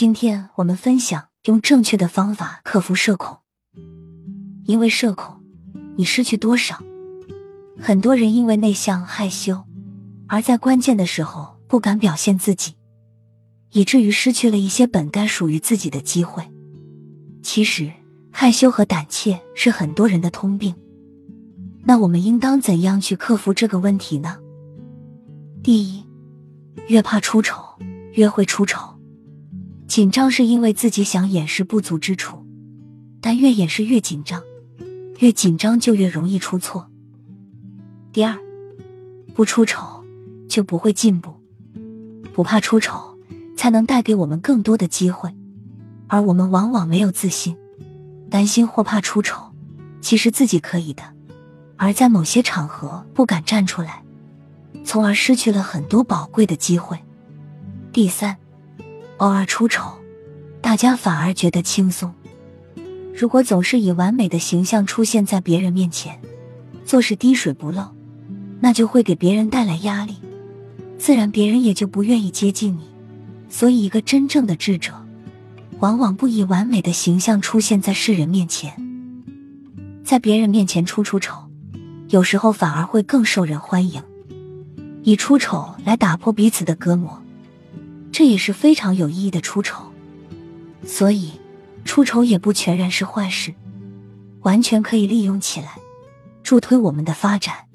今天我们分享用正确的方法克服社恐。因为社恐，你失去多少？很多人因为内向害羞，而在关键的时候不敢表现自己，以至于失去了一些本该属于自己的机会。其实，害羞和胆怯是很多人的通病。那我们应当怎样去克服这个问题呢？第一，越怕出丑，越会出丑。紧张是因为自己想掩饰不足之处，但越掩饰越紧张，越紧张就越容易出错。第二，不出丑就不会进步，不怕出丑才能带给我们更多的机会，而我们往往没有自信，担心或怕出丑，其实自己可以的，而在某些场合不敢站出来，从而失去了很多宝贵的机会。第三。偶尔出丑，大家反而觉得轻松。如果总是以完美的形象出现在别人面前，做事滴水不漏，那就会给别人带来压力，自然别人也就不愿意接近你。所以，一个真正的智者，往往不以完美的形象出现在世人面前，在别人面前出出丑，有时候反而会更受人欢迎，以出丑来打破彼此的隔膜。这也是非常有意义的出丑，所以出丑也不全然是坏事，完全可以利用起来，助推我们的发展。